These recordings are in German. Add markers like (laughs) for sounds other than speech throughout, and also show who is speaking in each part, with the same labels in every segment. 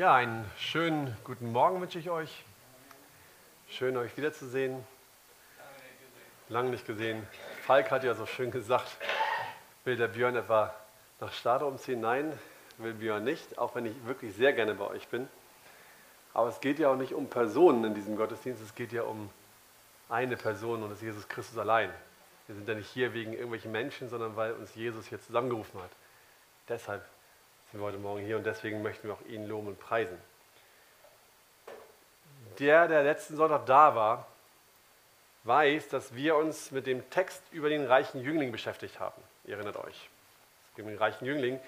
Speaker 1: Ja, einen schönen guten Morgen wünsche ich euch. Schön, euch wiederzusehen. Lange nicht gesehen. Falk hat ja so schön gesagt, will der Björn etwa nach Stade umziehen? Nein, will Björn nicht, auch wenn ich wirklich sehr gerne bei euch bin. Aber es geht ja auch nicht um Personen in diesem Gottesdienst, es geht ja um eine Person und das ist Jesus Christus allein. Wir sind ja nicht hier wegen irgendwelchen Menschen, sondern weil uns Jesus hier zusammengerufen hat. Deshalb sind wir heute Morgen hier und deswegen möchten wir auch ihn loben und preisen. Der, der letzten Sonntag da war, weiß, dass wir uns mit dem Text über den reichen Jüngling beschäftigt haben. Ihr erinnert euch. Um den reichen Jüngling.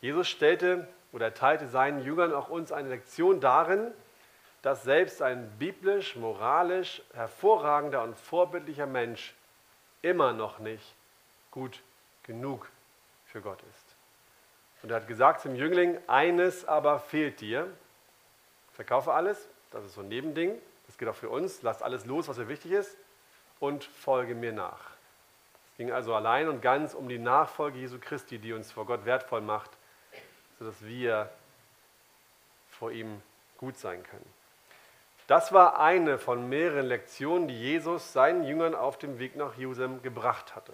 Speaker 1: Jesus stellte oder erteilte seinen Jüngern auch uns eine Lektion darin, dass selbst ein biblisch, moralisch hervorragender und vorbildlicher Mensch immer noch nicht gut genug für Gott ist. Und er hat gesagt zum Jüngling, eines aber fehlt dir. Verkaufe alles, das ist so ein Nebending, das geht auch für uns. Lass alles los, was dir wichtig ist und folge mir nach. Es ging also allein und ganz um die Nachfolge Jesu Christi, die uns vor Gott wertvoll macht, sodass wir vor ihm gut sein können. Das war eine von mehreren Lektionen, die Jesus seinen Jüngern auf dem Weg nach Jerusalem gebracht hatte.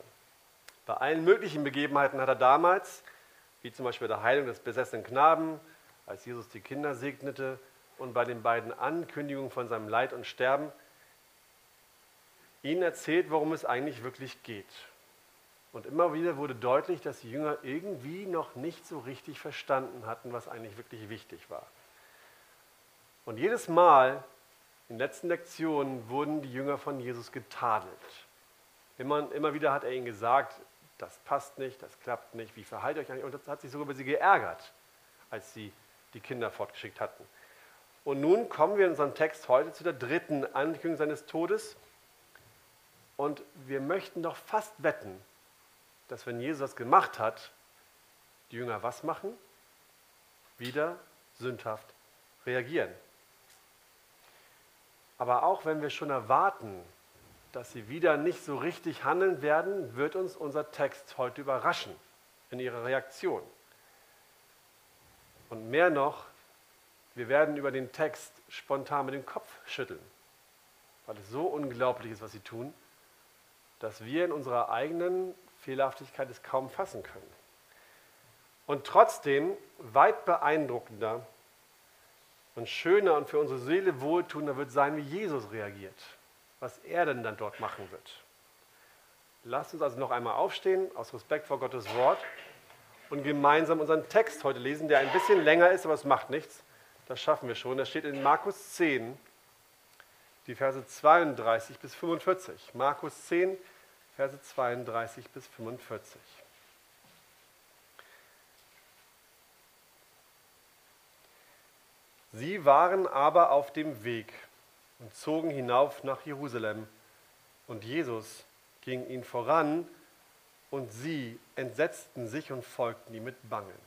Speaker 1: Bei allen möglichen Begebenheiten hat er damals wie zum Beispiel bei der Heilung des besessenen Knaben, als Jesus die Kinder segnete und bei den beiden Ankündigungen von seinem Leid und Sterben, ihnen erzählt, worum es eigentlich wirklich geht. Und immer wieder wurde deutlich, dass die Jünger irgendwie noch nicht so richtig verstanden hatten, was eigentlich wirklich wichtig war. Und jedes Mal in den letzten Lektionen wurden die Jünger von Jesus getadelt. Immer, immer wieder hat er ihnen gesagt, das passt nicht, das klappt nicht, wie verhaltet euch eigentlich? Und das hat sich sogar über sie geärgert, als sie die Kinder fortgeschickt hatten. Und nun kommen wir in unserem Text heute zu der dritten Ankündigung seines Todes. Und wir möchten doch fast wetten, dass wenn Jesus das gemacht hat, die Jünger was machen? Wieder sündhaft reagieren. Aber auch wenn wir schon erwarten, dass sie wieder nicht so richtig handeln werden, wird uns unser Text heute überraschen in ihrer Reaktion. Und mehr noch, wir werden über den Text spontan mit dem Kopf schütteln, weil es so unglaublich ist, was sie tun, dass wir in unserer eigenen Fehlerhaftigkeit es kaum fassen können. Und trotzdem weit beeindruckender und schöner und für unsere Seele wohltuender wird sein, wie Jesus reagiert was er denn dann dort machen wird. Lasst uns also noch einmal aufstehen, aus Respekt vor Gottes Wort, und gemeinsam unseren Text heute lesen, der ein bisschen länger ist, aber es macht nichts. Das schaffen wir schon. Das steht in Markus 10, die Verse 32 bis 45. Markus 10, Verse 32 bis 45. Sie waren aber auf dem Weg und zogen hinauf nach Jerusalem. Und Jesus ging ihnen voran und sie entsetzten sich und folgten ihm mit Bangen.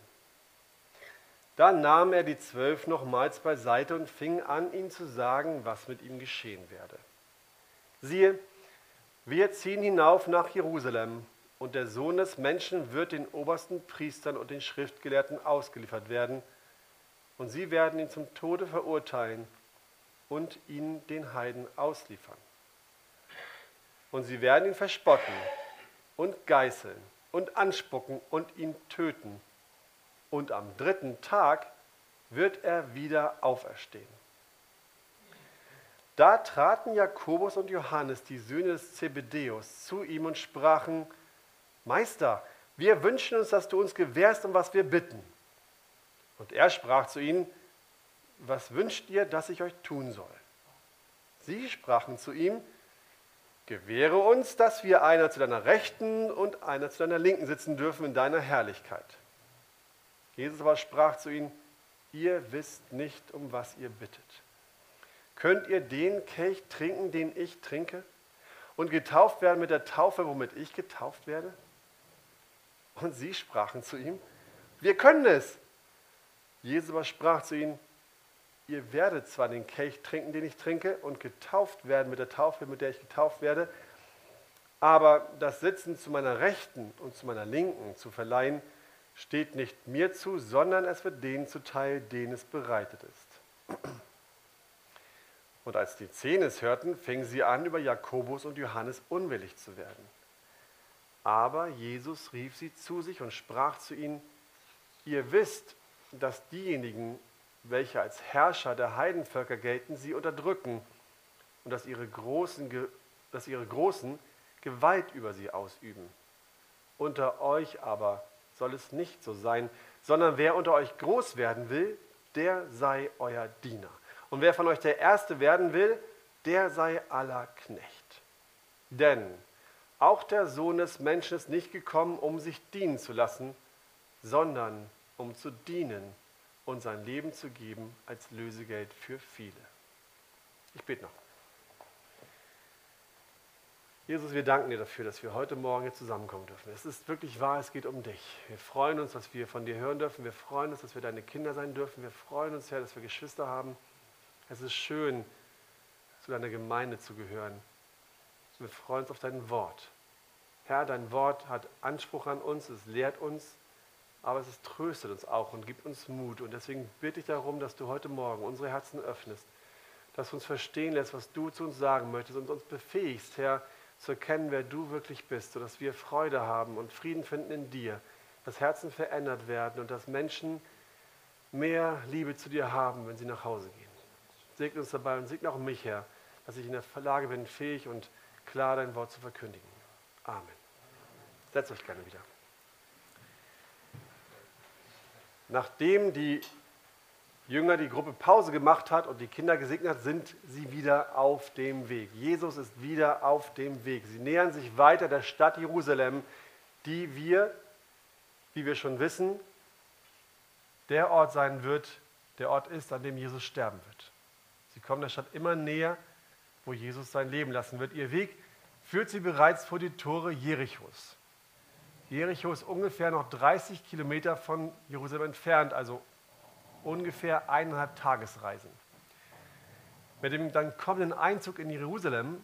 Speaker 1: Dann nahm er die Zwölf nochmals beiseite und fing an, ihnen zu sagen, was mit ihm geschehen werde. Siehe, wir ziehen hinauf nach Jerusalem, und der Sohn des Menschen wird den obersten Priestern und den Schriftgelehrten ausgeliefert werden, und sie werden ihn zum Tode verurteilen und ihn den Heiden ausliefern. Und sie werden ihn verspotten und geißeln und anspucken und ihn töten. Und am dritten Tag wird er wieder auferstehen. Da traten Jakobus und Johannes, die Söhne des Zebedeus, zu ihm und sprachen, Meister, wir wünschen uns, dass du uns gewährst, um was wir bitten. Und er sprach zu ihnen, was wünscht ihr, dass ich euch tun soll? Sie sprachen zu ihm, gewähre uns, dass wir einer zu deiner Rechten und einer zu deiner Linken sitzen dürfen in deiner Herrlichkeit. Jesus aber sprach zu ihnen, ihr wisst nicht, um was ihr bittet. Könnt ihr den Kelch trinken, den ich trinke? Und getauft werden mit der Taufe, womit ich getauft werde? Und sie sprachen zu ihm, wir können es. Jesus aber sprach zu ihnen, ihr werdet zwar den Kelch trinken, den ich trinke, und getauft werden mit der Taufe, mit der ich getauft werde, aber das Sitzen zu meiner Rechten und zu meiner Linken zu verleihen, steht nicht mir zu, sondern es wird denen zuteil, denen es bereitet ist. Und als die Zehn es hörten, fingen sie an, über Jakobus und Johannes unwillig zu werden. Aber Jesus rief sie zu sich und sprach zu ihnen, ihr wisst, dass diejenigen, welche als Herrscher der Heidenvölker gelten, sie unterdrücken und dass ihre Großen, dass ihre Großen Gewalt über sie ausüben. Unter euch aber soll es nicht so sein, sondern wer unter euch groß werden will, der sei euer Diener. Und wer von euch der Erste werden will, der sei aller Knecht. Denn auch der Sohn des Menschen ist nicht gekommen, um sich dienen zu lassen, sondern um zu dienen und sein Leben zu geben als Lösegeld für viele. Ich bete noch. Jesus, wir danken dir dafür, dass wir heute Morgen hier zusammenkommen dürfen. Es ist wirklich wahr, es geht um dich. Wir freuen uns, dass wir von dir hören dürfen. Wir freuen uns, dass wir deine Kinder sein dürfen. Wir freuen uns, Herr, dass wir Geschwister haben. Es ist schön, zu deiner Gemeinde zu gehören. Wir freuen uns auf dein Wort. Herr, dein Wort hat Anspruch an uns, es lehrt uns, aber es tröstet uns auch und gibt uns Mut. Und deswegen bitte ich darum, dass du heute Morgen unsere Herzen öffnest, dass du uns verstehen lässt, was du zu uns sagen möchtest und uns befähigst, Herr, zu erkennen, wer du wirklich bist, sodass wir Freude haben und Frieden finden in dir, dass Herzen verändert werden und dass Menschen mehr Liebe zu dir haben, wenn sie nach Hause gehen. Segne uns dabei und segne auch mich, Herr, dass ich in der Lage bin, fähig und klar dein Wort zu verkündigen. Amen. Setzt euch gerne wieder. Nachdem die Jünger die Gruppe Pause gemacht hat und die Kinder gesegnet hat, sind sie wieder auf dem Weg. Jesus ist wieder auf dem Weg. Sie nähern sich weiter der Stadt Jerusalem, die wir, wie wir schon wissen, der Ort sein wird, der Ort ist, an dem Jesus sterben wird. Sie kommen der Stadt immer näher, wo Jesus sein Leben lassen wird. Ihr Weg führt sie bereits vor die Tore Jerichos. Jericho ist ungefähr noch 30 Kilometer von Jerusalem entfernt, also ungefähr eineinhalb Tagesreisen. Mit dem dann kommenden Einzug in Jerusalem,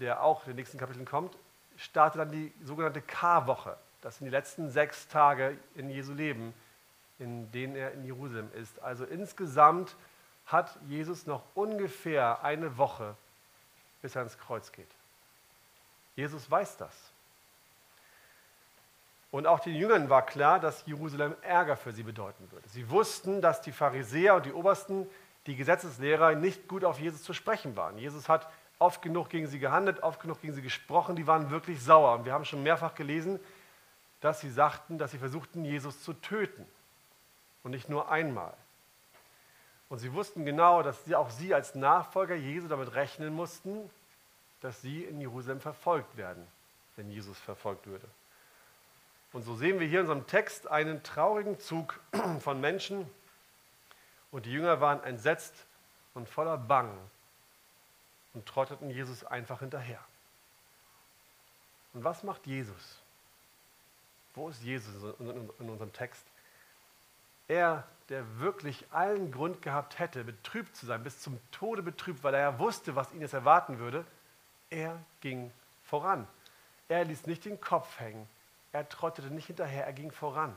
Speaker 1: der auch in den nächsten Kapiteln kommt, startet dann die sogenannte Karwoche. Das sind die letzten sechs Tage in Jesu Leben, in denen er in Jerusalem ist. Also insgesamt hat Jesus noch ungefähr eine Woche, bis er ans Kreuz geht. Jesus weiß das. Und auch den Jüngern war klar, dass Jerusalem Ärger für sie bedeuten würde. Sie wussten, dass die Pharisäer und die Obersten, die Gesetzeslehrer, nicht gut auf Jesus zu sprechen waren. Jesus hat oft genug gegen sie gehandelt, oft genug gegen sie gesprochen, die waren wirklich sauer. Und wir haben schon mehrfach gelesen, dass sie sagten, dass sie versuchten, Jesus zu töten. Und nicht nur einmal. Und sie wussten genau, dass sie, auch sie als Nachfolger Jesu damit rechnen mussten, dass sie in Jerusalem verfolgt werden, wenn Jesus verfolgt würde. Und so sehen wir hier in unserem Text einen traurigen Zug (clears throat) von Menschen und die Jünger waren entsetzt und voller Bang und trotteten Jesus einfach hinterher. Und was macht Jesus? Wo ist Jesus in unserem Text? Er, der wirklich allen Grund gehabt hätte, betrübt zu sein, bis zum Tode betrübt, weil er ja wusste, was ihn jetzt erwarten würde, er ging voran. Er ließ nicht den Kopf hängen, er trottete nicht hinterher, er ging voran.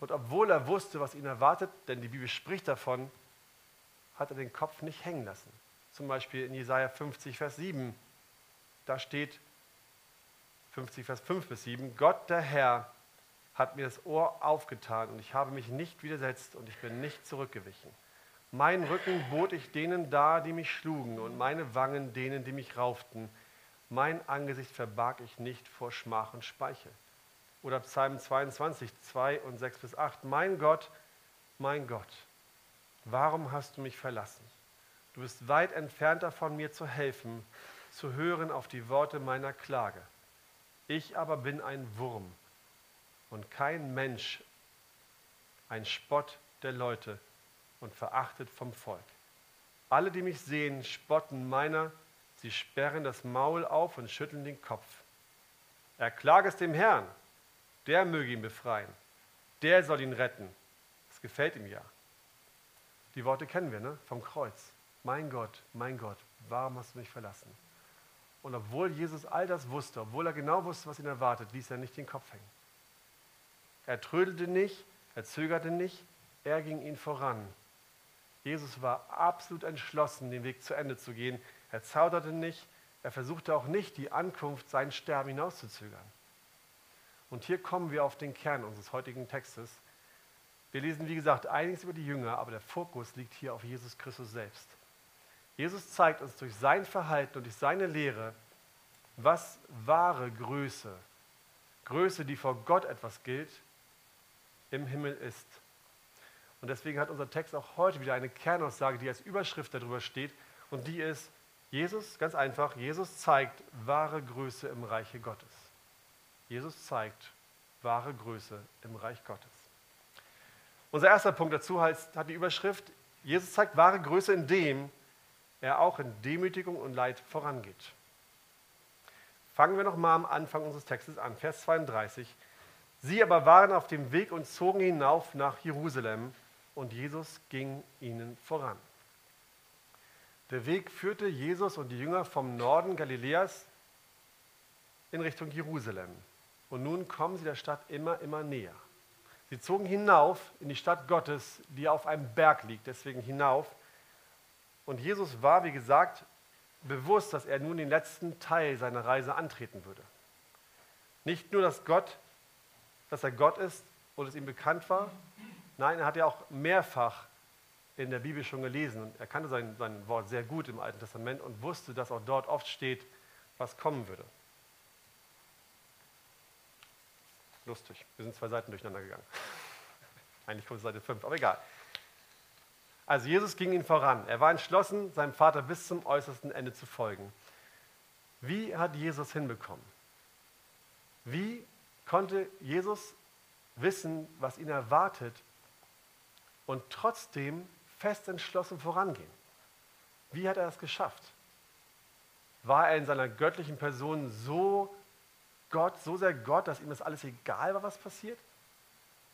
Speaker 1: Und obwohl er wusste, was ihn erwartet, denn die Bibel spricht davon, hat er den Kopf nicht hängen lassen. Zum Beispiel in Jesaja 50, Vers 7. Da steht 50, Vers 5 bis 7, Gott der Herr hat mir das Ohr aufgetan und ich habe mich nicht widersetzt und ich bin nicht zurückgewichen. Mein Rücken bot ich denen dar, die mich schlugen und meine Wangen denen, die mich rauften. Mein Angesicht verbarg ich nicht vor Schmach und Speichel. Oder Psalm 22, 2 und 6 bis 8. Mein Gott, mein Gott, warum hast du mich verlassen? Du bist weit entfernt davon, mir zu helfen, zu hören auf die Worte meiner Klage. Ich aber bin ein Wurm und kein Mensch, ein Spott der Leute und verachtet vom Volk. Alle, die mich sehen, spotten meiner Sie sperren das Maul auf und schütteln den Kopf. Erklage es dem Herrn, der möge ihn befreien, der soll ihn retten. Das gefällt ihm ja. Die Worte kennen wir, ne? Vom Kreuz. Mein Gott, mein Gott, warum hast du mich verlassen? Und obwohl Jesus all das wusste, obwohl er genau wusste, was ihn erwartet, ließ er nicht den Kopf hängen. Er trödelte nicht, er zögerte nicht, er ging ihn voran. Jesus war absolut entschlossen, den Weg zu Ende zu gehen. Er zauderte nicht, er versuchte auch nicht, die Ankunft, sein Sterben hinauszuzögern. Und hier kommen wir auf den Kern unseres heutigen Textes. Wir lesen, wie gesagt, einiges über die Jünger, aber der Fokus liegt hier auf Jesus Christus selbst. Jesus zeigt uns durch sein Verhalten und durch seine Lehre, was wahre Größe, Größe, die vor Gott etwas gilt, im Himmel ist. Und deswegen hat unser Text auch heute wieder eine Kernaussage, die als Überschrift darüber steht. Und die ist, Jesus, ganz einfach, Jesus zeigt wahre Größe im Reiche Gottes. Jesus zeigt wahre Größe im Reich Gottes. Unser erster Punkt dazu heißt, hat die Überschrift, Jesus zeigt wahre Größe, indem er auch in Demütigung und Leid vorangeht. Fangen wir nochmal am Anfang unseres Textes an, Vers 32. Sie aber waren auf dem Weg und zogen hinauf nach Jerusalem und Jesus ging ihnen voran. Der Weg führte Jesus und die Jünger vom Norden Galiläas in Richtung Jerusalem. Und nun kommen sie der Stadt immer, immer näher. Sie zogen hinauf in die Stadt Gottes, die auf einem Berg liegt, deswegen hinauf. Und Jesus war, wie gesagt, bewusst, dass er nun den letzten Teil seiner Reise antreten würde. Nicht nur, dass Gott, dass er Gott ist und es ihm bekannt war, nein, er hat ja auch mehrfach in der Bibel schon gelesen und er kannte sein, sein Wort sehr gut im Alten Testament und wusste, dass auch dort oft steht, was kommen würde. Lustig, wir sind zwei Seiten durcheinander gegangen. (laughs) Eigentlich kommt Seite 5, aber egal. Also Jesus ging ihn voran. Er war entschlossen, seinem Vater bis zum äußersten Ende zu folgen. Wie hat Jesus hinbekommen? Wie konnte Jesus wissen, was ihn erwartet und trotzdem fest entschlossen vorangehen? Wie hat er das geschafft? War er in seiner göttlichen Person so Gott, so sehr Gott, dass ihm das alles egal war, was passiert?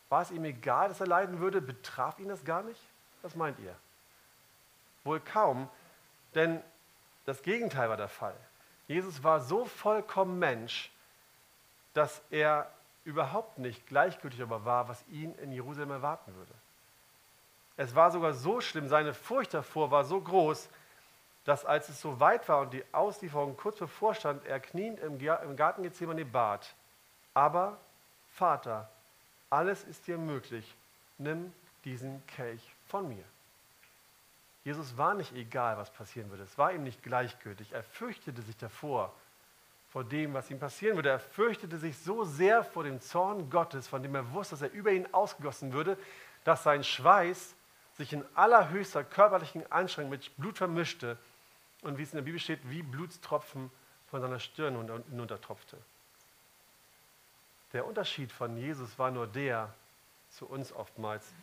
Speaker 1: War es ihm egal, dass er leiden würde? Betraf ihn das gar nicht? Was meint ihr? Wohl kaum, denn das Gegenteil war der Fall. Jesus war so vollkommen Mensch, dass er überhaupt nicht gleichgültig darüber war, was ihn in Jerusalem erwarten würde. Es war sogar so schlimm, seine Furcht davor war so groß, dass als es so weit war und die Auslieferung kurz bevorstand, er kniend im Garten Gethsemane bat, aber Vater, alles ist dir möglich, nimm diesen Kelch von mir. Jesus war nicht egal, was passieren würde. Es war ihm nicht gleichgültig. Er fürchtete sich davor, vor dem, was ihm passieren würde. Er fürchtete sich so sehr vor dem Zorn Gottes, von dem er wusste, dass er über ihn ausgegossen würde, dass sein Schweiß sich in allerhöchster körperlichen Anstrengung mit Blut vermischte und wie es in der Bibel steht, wie Blutstropfen von seiner Stirn hinuntertropfte. Der Unterschied von Jesus war nur der zu uns oftmals,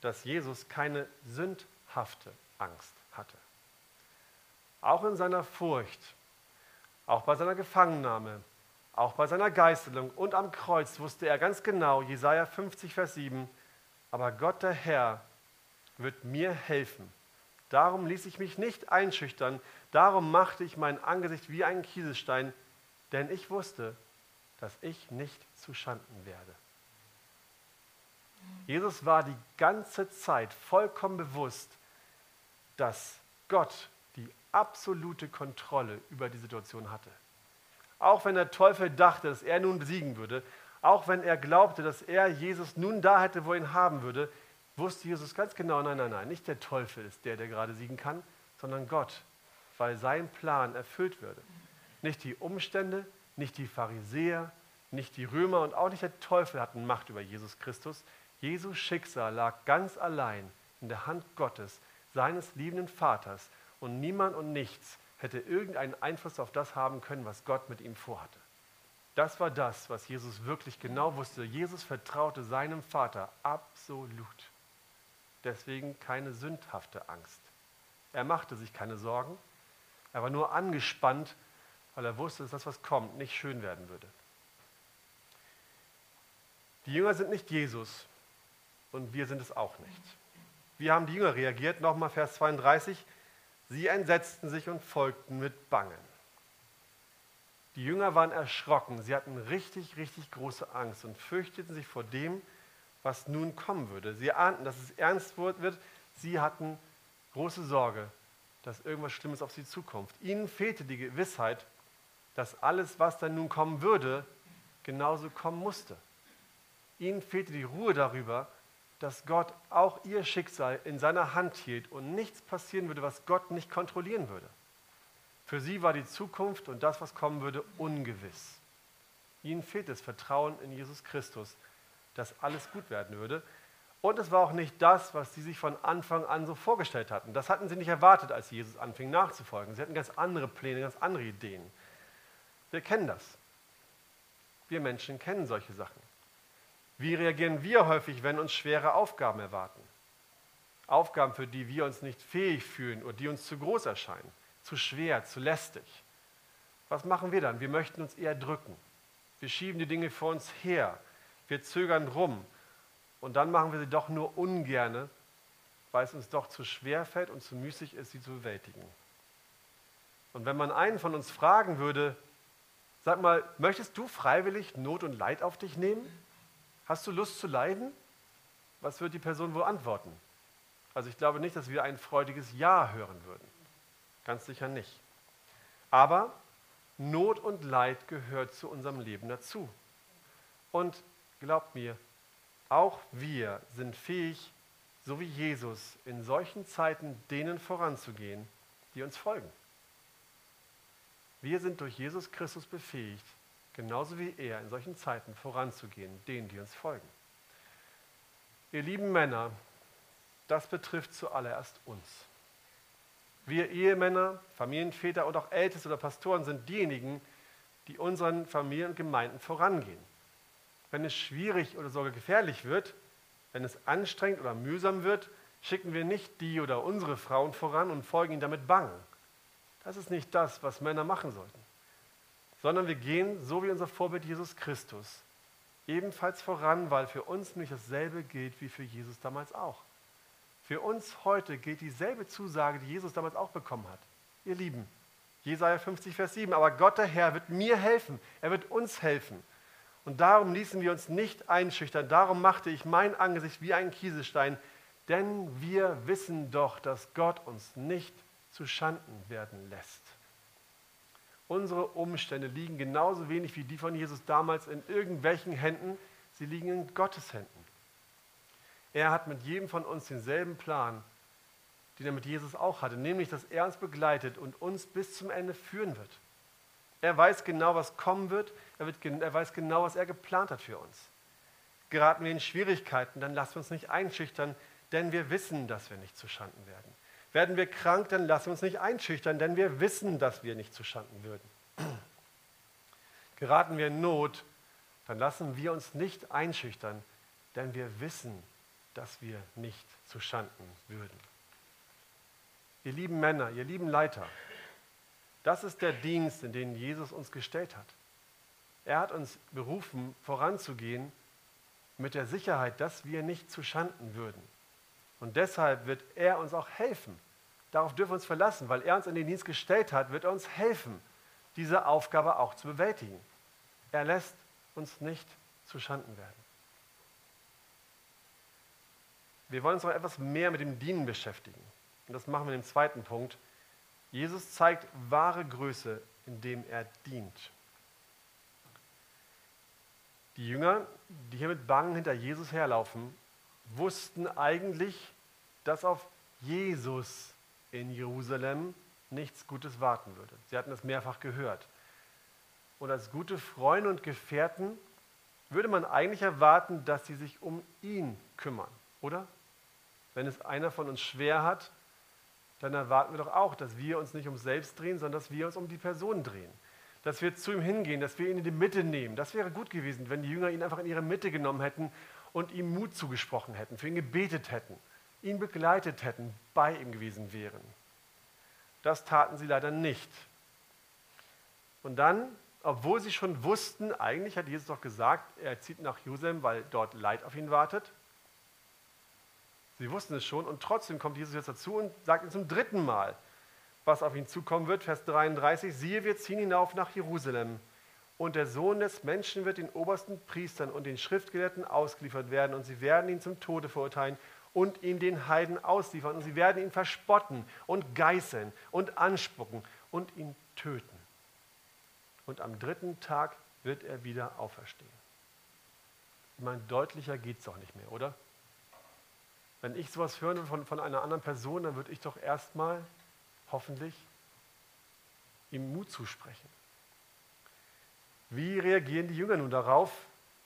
Speaker 1: dass Jesus keine sündhafte Angst hatte. Auch in seiner Furcht, auch bei seiner Gefangennahme, auch bei seiner Geißelung und am Kreuz wusste er ganz genau, Jesaja 50, Vers 7, aber Gott der Herr wird mir helfen. Darum ließ ich mich nicht einschüchtern, darum machte ich mein Angesicht wie ein Kieselstein, denn ich wusste, dass ich nicht zu Schanden werde. Jesus war die ganze Zeit vollkommen bewusst, dass Gott die absolute Kontrolle über die Situation hatte. Auch wenn der Teufel dachte, dass er nun besiegen würde, auch wenn er glaubte, dass er Jesus nun da hätte, wo er ihn haben würde, wusste Jesus ganz genau, nein, nein, nein, nicht der Teufel ist der, der gerade siegen kann, sondern Gott, weil sein Plan erfüllt würde. Nicht die Umstände, nicht die Pharisäer, nicht die Römer und auch nicht der Teufel hatten Macht über Jesus Christus, Jesu Schicksal lag ganz allein in der Hand Gottes, seines liebenden Vaters, und niemand und nichts hätte irgendeinen Einfluss auf das haben können, was Gott mit ihm vorhatte. Das war das, was Jesus wirklich genau wusste. Jesus vertraute seinem Vater absolut. Deswegen keine sündhafte Angst. Er machte sich keine Sorgen. Er war nur angespannt, weil er wusste, dass das, was kommt, nicht schön werden würde. Die Jünger sind nicht Jesus, und wir sind es auch nicht. Wie haben die Jünger reagiert? Nochmal Vers 32. Sie entsetzten sich und folgten mit Bangen. Die Jünger waren erschrocken. Sie hatten richtig, richtig große Angst und fürchteten sich vor dem, was nun kommen würde. Sie ahnten, dass es ernst wird. Sie hatten große Sorge, dass irgendwas Schlimmes auf sie zukommt. Ihnen fehlte die Gewissheit, dass alles, was dann nun kommen würde, genauso kommen musste. Ihnen fehlte die Ruhe darüber, dass Gott auch ihr Schicksal in seiner Hand hielt und nichts passieren würde, was Gott nicht kontrollieren würde. Für sie war die Zukunft und das, was kommen würde, ungewiss. Ihnen fehlt das Vertrauen in Jesus Christus, dass alles gut werden würde. Und es war auch nicht das, was sie sich von Anfang an so vorgestellt hatten. Das hatten sie nicht erwartet, als Jesus anfing nachzufolgen. Sie hatten ganz andere Pläne, ganz andere Ideen. Wir kennen das. Wir Menschen kennen solche Sachen. Wie reagieren wir häufig, wenn uns schwere Aufgaben erwarten? Aufgaben, für die wir uns nicht fähig fühlen oder die uns zu groß erscheinen, zu schwer, zu lästig. Was machen wir dann? Wir möchten uns eher drücken. Wir schieben die Dinge vor uns her. Wir zögern rum. Und dann machen wir sie doch nur ungerne, weil es uns doch zu schwer fällt und zu müßig ist, sie zu bewältigen. Und wenn man einen von uns fragen würde, sag mal, möchtest du freiwillig Not und Leid auf dich nehmen? Hast du Lust zu leiden? Was wird die Person wohl antworten? Also ich glaube nicht, dass wir ein freudiges Ja hören würden. Ganz sicher nicht. Aber Not und Leid gehört zu unserem Leben dazu. Und glaubt mir, auch wir sind fähig, so wie Jesus, in solchen Zeiten denen voranzugehen, die uns folgen. Wir sind durch Jesus Christus befähigt, genauso wie er in solchen Zeiten voranzugehen, denen, die uns folgen. Ihr lieben Männer, das betrifft zuallererst uns. Wir Ehemänner, Familienväter und auch Älteste oder Pastoren sind diejenigen, die unseren Familien und Gemeinden vorangehen. Wenn es schwierig oder sogar gefährlich wird, wenn es anstrengend oder mühsam wird, schicken wir nicht die oder unsere Frauen voran und folgen ihnen damit bang. Das ist nicht das, was Männer machen sollten sondern wir gehen, so wie unser Vorbild Jesus Christus, ebenfalls voran, weil für uns nämlich dasselbe gilt wie für Jesus damals auch. Für uns heute gilt dieselbe Zusage, die Jesus damals auch bekommen hat. Ihr Lieben, Jesaja 50, Vers 7, aber Gott der Herr wird mir helfen, er wird uns helfen. Und darum ließen wir uns nicht einschüchtern, darum machte ich mein Angesicht wie ein Kieselstein, denn wir wissen doch, dass Gott uns nicht zu Schanden werden lässt. Unsere Umstände liegen genauso wenig wie die von Jesus damals in irgendwelchen Händen, sie liegen in Gottes Händen. Er hat mit jedem von uns denselben Plan, den er mit Jesus auch hatte, nämlich dass er uns begleitet und uns bis zum Ende führen wird. Er weiß genau, was kommen wird, er, wird, er weiß genau, was er geplant hat für uns. Geraten wir in Schwierigkeiten, dann lassen wir uns nicht einschüchtern, denn wir wissen, dass wir nicht zu Schanden werden. Werden wir krank, dann lassen wir uns nicht einschüchtern, denn wir wissen, dass wir nicht zustanden würden. (clears throat) Geraten wir in Not, dann lassen wir uns nicht einschüchtern, denn wir wissen, dass wir nicht zustanden würden. Ihr lieben Männer, ihr lieben Leiter, das ist der Dienst, in den Jesus uns gestellt hat. Er hat uns berufen, voranzugehen mit der Sicherheit, dass wir nicht zustanden würden. Und deshalb wird er uns auch helfen. Darauf dürfen wir uns verlassen, weil er uns in den Dienst gestellt hat, wird er uns helfen, diese Aufgabe auch zu bewältigen. Er lässt uns nicht zu Schanden werden. Wir wollen uns noch etwas mehr mit dem Dienen beschäftigen. Und das machen wir im zweiten Punkt. Jesus zeigt wahre Größe, indem er dient. Die Jünger, die hier mit Bangen hinter Jesus herlaufen, wussten eigentlich, dass auf Jesus in Jerusalem nichts Gutes warten würde. Sie hatten das mehrfach gehört. Und als gute Freunde und Gefährten würde man eigentlich erwarten, dass sie sich um ihn kümmern, oder? Wenn es einer von uns schwer hat, dann erwarten wir doch auch, dass wir uns nicht um selbst drehen, sondern dass wir uns um die Person drehen. Dass wir zu ihm hingehen, dass wir ihn in die Mitte nehmen. Das wäre gut gewesen, wenn die Jünger ihn einfach in ihre Mitte genommen hätten und ihm Mut zugesprochen hätten, für ihn gebetet hätten, ihn begleitet hätten, bei ihm gewesen wären. Das taten sie leider nicht. Und dann, obwohl sie schon wussten, eigentlich hat Jesus doch gesagt, er zieht nach Jerusalem, weil dort Leid auf ihn wartet. Sie wussten es schon und trotzdem kommt Jesus jetzt dazu und sagt ihm zum dritten Mal, was auf ihn zukommen wird. Vers 33, siehe, wir ziehen hinauf nach Jerusalem Und der Sohn des Menschen wird den obersten Priestern und den Schriftgelehrten ausgeliefert werden und sie werden ihn zum Tode verurteilen und ihn den Heiden ausliefern und sie werden ihn verspotten und geißeln und anspucken und ihn töten. Und am dritten Tag wird er wieder auferstehen. Ich meine, deutlicher geht es doch nicht mehr, oder? Wenn ich sowas höre von, von einer anderen Person, dann würde ich doch erstmal, hoffentlich, ihm Mut zusprechen. Wie reagieren die Jünger nun darauf?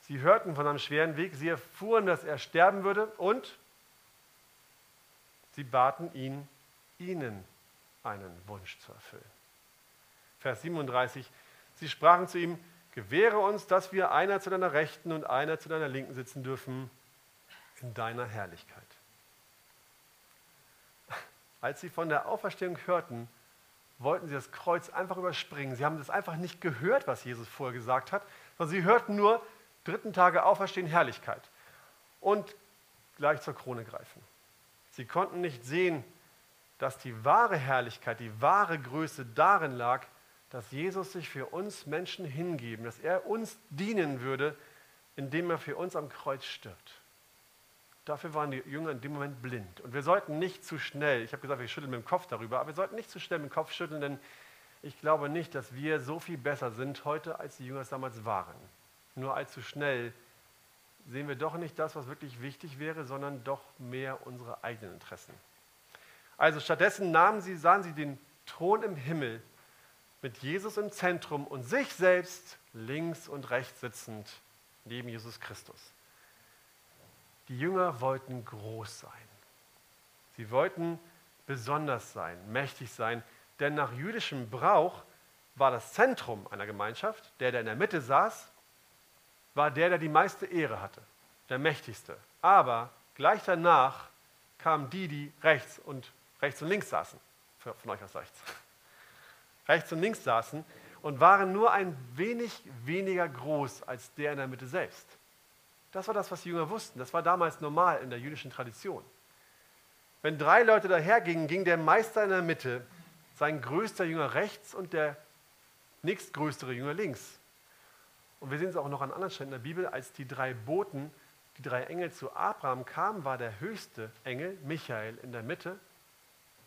Speaker 1: Sie hörten von einem schweren Weg, sie erfuhren, dass er sterben würde und sie baten ihn, ihnen einen Wunsch zu erfüllen. Vers 37, sie sprachen zu ihm, gewähre uns, dass wir einer zu deiner Rechten und einer zu deiner Linken sitzen dürfen in deiner Herrlichkeit. Als sie von der Auferstehung hörten, wollten sie das Kreuz einfach überspringen. Sie haben das einfach nicht gehört, was Jesus vorher gesagt hat, sondern sie hörten nur, dritten Tage Auferstehen, Herrlichkeit. Und gleich zur Krone greifen. Sie konnten nicht sehen, dass die wahre Herrlichkeit, die wahre Größe darin lag, dass Jesus sich für uns Menschen hingeben, dass er uns dienen würde, indem er für uns am Kreuz stirbt. Dafür waren die Jünger in dem Moment blind. Und wir sollten nicht zu schnell, ich habe gesagt, wir schütteln mit dem Kopf darüber, aber wir sollten nicht zu schnell mit dem Kopf schütteln, denn ich glaube nicht, dass wir so viel besser sind heute, als die Jünger es damals waren. Nur allzu schnell sehen wir doch nicht das, was wirklich wichtig wäre, sondern doch mehr unsere eigenen Interessen. Also stattdessen nahmen sie, sahen sie den Thron im Himmel mit Jesus im Zentrum und sich selbst links und rechts sitzend neben Jesus Christus. Die Jünger wollten groß sein. Sie wollten besonders sein, mächtig sein, denn nach jüdischem Brauch war das Zentrum einer Gemeinschaft, der, der in der Mitte saß, war der, der die meiste Ehre hatte, der mächtigste. Aber gleich danach kamen die, die rechts und rechts und links saßen. Von euch aus rechts. (laughs) Rechts und links saßen und waren nur ein wenig weniger groß als der in der Mitte selbst. Das war das, was die Jünger wussten. Das war damals normal in der jüdischen Tradition. Wenn drei Leute dahergingen, ging der Meister in der Mitte, sein größter Jünger rechts und der nächstgrößere Jünger links. Und wir sehen es auch noch an anderen Stellen in der Bibel, als die drei Boten, die drei Engel zu Abraham kamen, war der höchste Engel, Michael, in der Mitte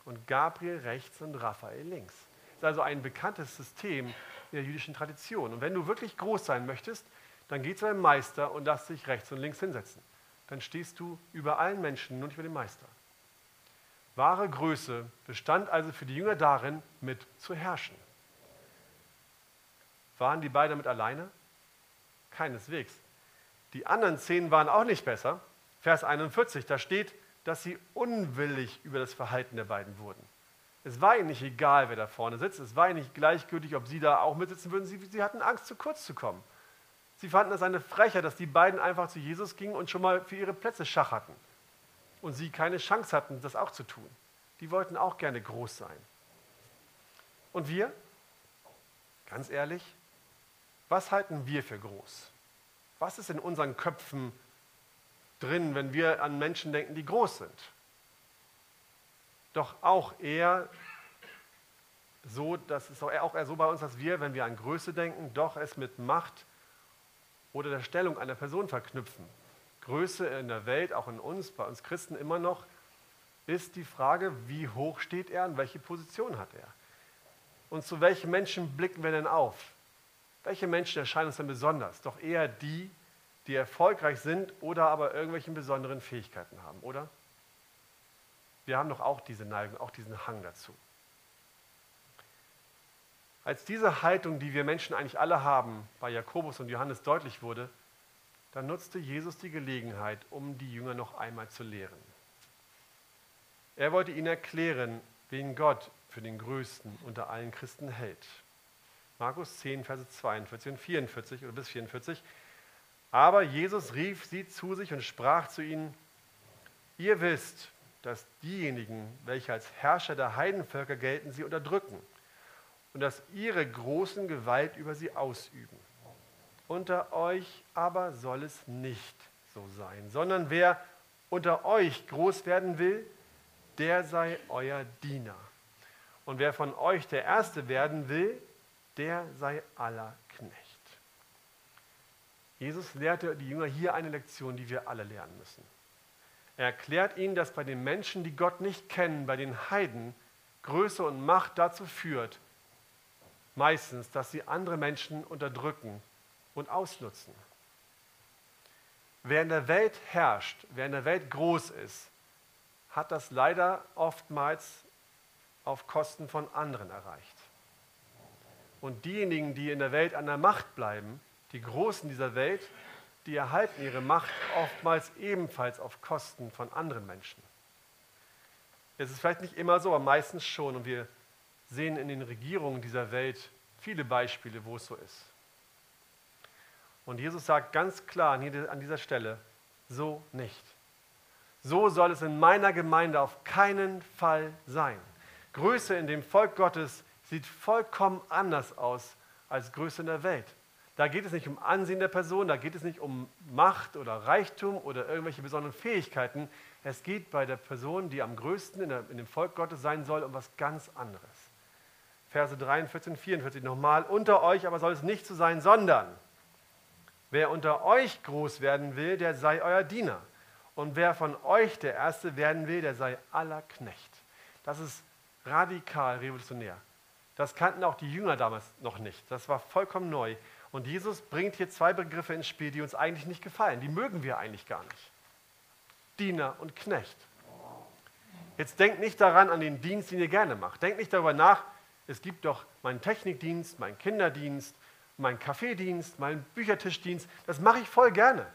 Speaker 1: und Gabriel rechts und Raphael links. Das ist also ein bekanntes System in der jüdischen Tradition. Und wenn du wirklich groß sein möchtest, dann geh zu deinem Meister und lass dich rechts und links hinsetzen. Dann stehst du über allen Menschen, nicht über den Meister. Wahre Größe bestand also für die Jünger darin, mit zu herrschen. Waren die beiden damit alleine? Keineswegs. Die anderen zehn waren auch nicht besser. Vers 41, da steht, dass sie unwillig über das Verhalten der beiden wurden. Es war ihnen nicht egal, wer da vorne sitzt. Es war ihnen nicht gleichgültig, ob sie da auch mitsitzen würden. Sie, sie hatten Angst, zu kurz zu kommen. Sie fanden es eine Frechheit, dass die beiden einfach zu Jesus gingen und schon mal für ihre Plätze schacherten. Und sie keine Chance hatten, das auch zu tun. Die wollten auch gerne groß sein. Und wir? Ganz ehrlich, was halten wir für groß? Was ist in unseren Köpfen drin, wenn wir an Menschen denken, die groß sind? Doch auch eher so, das ist auch eher so bei uns, dass wir, wenn wir an Größe denken, doch es mit Macht oder der Stellung einer Person verknüpfen. Größe in der Welt, auch in uns, bei uns Christen immer noch, ist die Frage, wie hoch steht er und welche Position hat er? Und zu welchen Menschen blicken wir denn auf? Welche Menschen erscheinen uns denn besonders? Doch eher die, die erfolgreich sind oder aber irgendwelche besonderen Fähigkeiten haben, oder? Wir haben doch auch diese Neigung, auch diesen Hang dazu. Als diese Haltung, die wir Menschen eigentlich alle haben, bei Jakobus und Johannes deutlich wurde, dann nutzte Jesus die Gelegenheit, um die Jünger noch einmal zu lehren. Er wollte ihnen erklären, wen Gott für den Größten unter allen Christen hält. Markus 10, Verse 42 und 44 oder bis 44. Aber Jesus rief sie zu sich und sprach zu ihnen, ihr wisst, dass diejenigen, welche als Herrscher der Heidenvölker gelten, sie unterdrücken und dass ihre großen Gewalt über sie ausüben. Unter euch aber soll es nicht so sein, sondern wer unter euch groß werden will, der sei euer Diener. Und wer von euch der Erste werden will, der sei aller Knecht. Jesus lehrte die Jünger hier eine Lektion, die wir alle lernen müssen. Er erklärt ihnen, dass bei den Menschen, die Gott nicht kennen, bei den Heiden, Größe und Macht dazu führt, meistens, dass sie andere Menschen unterdrücken und ausnutzen. Wer in der Welt herrscht, wer in der Welt groß ist, hat das leider oftmals auf Kosten von anderen erreicht. Und diejenigen, die in der Welt an der Macht bleiben, die Großen dieser Welt, die erhalten ihre Macht oftmals ebenfalls auf Kosten von anderen Menschen. Es ist vielleicht nicht immer so, aber meistens schon. Und wir sehen in den Regierungen dieser Welt viele Beispiele, wo es so ist. Und Jesus sagt ganz klar an dieser Stelle, so nicht. So soll es in meiner Gemeinde auf keinen Fall sein. Größe in dem Volk Gottes sieht vollkommen anders aus als Größe in der Welt. Da geht es nicht um Ansehen der Person, da geht es nicht um Macht oder Reichtum oder irgendwelche besonderen Fähigkeiten. Es geht bei der Person, die am größten in, der, in dem Volk Gottes sein soll, um was ganz anderes. Verse 43 und 44 nochmal. Unter euch aber soll es nicht so sein, sondern wer unter euch groß werden will, der sei euer Diener. Und wer von euch der Erste werden will, der sei aller Knecht. Das ist radikal revolutionär. Das kannten auch die Jünger damals noch nicht. Das war vollkommen neu. Und Jesus bringt hier zwei Begriffe ins Spiel, die uns eigentlich nicht gefallen. Die mögen wir eigentlich gar nicht. Diener und Knecht. Jetzt denkt nicht daran an den Dienst, den ihr gerne macht. Denkt nicht darüber nach, es gibt doch meinen Technikdienst, meinen Kinderdienst, meinen Kaffeedienst, meinen Büchertischdienst. Das mache ich voll gerne.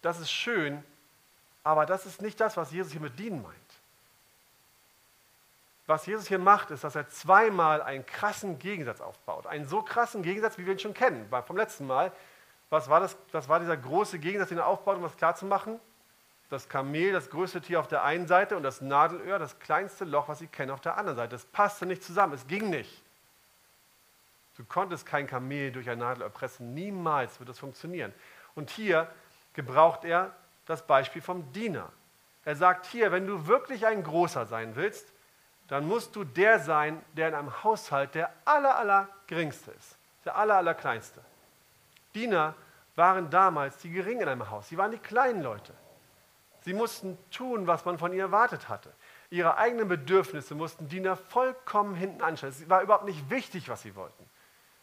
Speaker 1: Das ist schön, aber das ist nicht das, was Jesus hier mit dienen meint. Was Jesus hier macht, ist, dass er zweimal einen krassen Gegensatz aufbaut. Einen so krassen Gegensatz, wie wir ihn schon kennen. Vom letzten Mal. Was war, das, was war dieser große Gegensatz, den er aufbaut, um das klarzumachen? Das Kamel, das größte Tier auf der einen Seite und das Nadelöhr, das kleinste Loch, was sie kennen, auf der anderen Seite. Das passte nicht zusammen. Es ging nicht. Du konntest kein Kamel durch ein Nadelöhr pressen. Niemals wird das funktionieren. Und hier gebraucht er das Beispiel vom Diener. Er sagt hier, wenn du wirklich ein Großer sein willst, dann musst du der sein, der in einem Haushalt der aller, aller geringste ist, der aller, aller kleinste. Diener waren damals die Geringen in einem Haus, sie waren die kleinen Leute. Sie mussten tun, was man von ihnen erwartet hatte. Ihre eigenen Bedürfnisse mussten Diener vollkommen hinten anstellen. Es war überhaupt nicht wichtig, was sie wollten.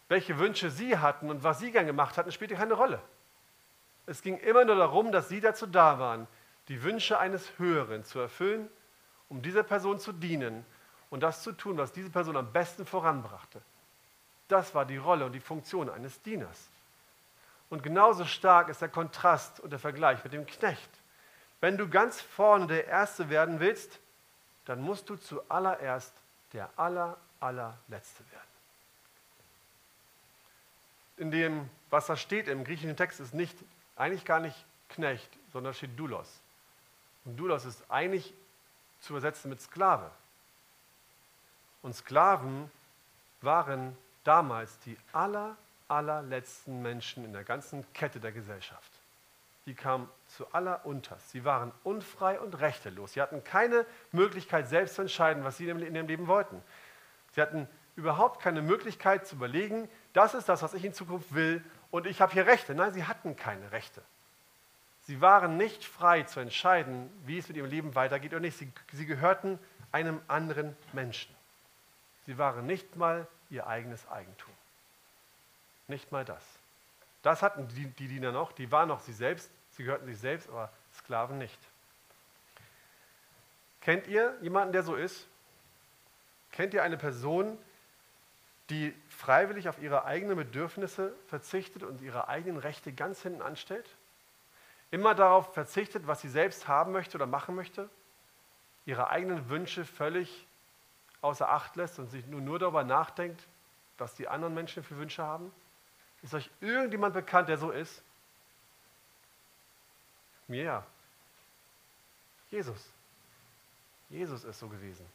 Speaker 1: Welche Wünsche sie hatten und was sie gern gemacht hatten, spielte keine Rolle. Es ging immer nur darum, dass sie dazu da waren, die Wünsche eines Höheren zu erfüllen um dieser Person zu dienen und das zu tun, was diese Person am besten voranbrachte. Das war die Rolle und die Funktion eines Dieners. Und genauso stark ist der Kontrast und der Vergleich mit dem Knecht. Wenn du ganz vorne der Erste werden willst, dann musst du zuallererst der aller, allerletzte werden. In dem, was da steht im griechischen Text, ist nicht, eigentlich gar nicht Knecht, sondern steht Doulos. Und Doulos ist eigentlich zu übersetzen mit Sklave. Und Sklaven waren damals die aller, allerletzten Menschen in der ganzen Kette der Gesellschaft. Die kamen zu allerunterst. Sie waren unfrei und rechtelos. Sie hatten keine Möglichkeit, selbst zu entscheiden, was sie in ihrem Leben wollten. Sie hatten überhaupt keine Möglichkeit zu überlegen, das ist das, was ich in Zukunft will und ich habe hier Rechte. Nein, sie hatten keine Rechte. Sie waren nicht frei zu entscheiden, wie es mit ihrem Leben weitergeht oder nicht. Sie, sie gehörten einem anderen Menschen. Sie waren nicht mal ihr eigenes Eigentum. Nicht mal das. Das hatten die, die Diener noch, die waren noch sie selbst, sie gehörten sich selbst, aber Sklaven nicht. Kennt ihr jemanden, der so ist? Kennt ihr eine Person, die freiwillig auf ihre eigenen Bedürfnisse verzichtet und ihre eigenen Rechte ganz hinten anstellt? immer darauf verzichtet, was sie selbst haben möchte oder machen möchte, ihre eigenen Wünsche völlig außer Acht lässt und sich nur, nur darüber nachdenkt, was die anderen Menschen für Wünsche haben? Ist euch irgendjemand bekannt, der so ist? Mir ja. Jesus. Jesus ist so gewesen.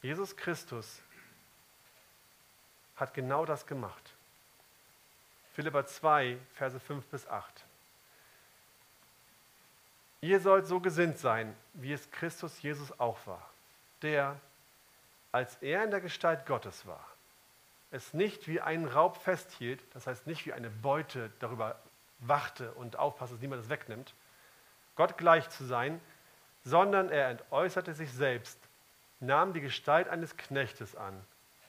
Speaker 1: Jesus Christus hat genau das gemacht. Philippa 2, Verse 5 bis 8. Ihr sollt so gesinnt sein, wie es Christus Jesus auch war, der, als er in der Gestalt Gottes war, es nicht wie einen Raub festhielt, das heißt nicht wie eine Beute darüber wachte und aufpasste, dass niemand es wegnimmt, Gott gleich zu sein, sondern er entäußerte sich selbst, nahm die Gestalt eines Knechtes an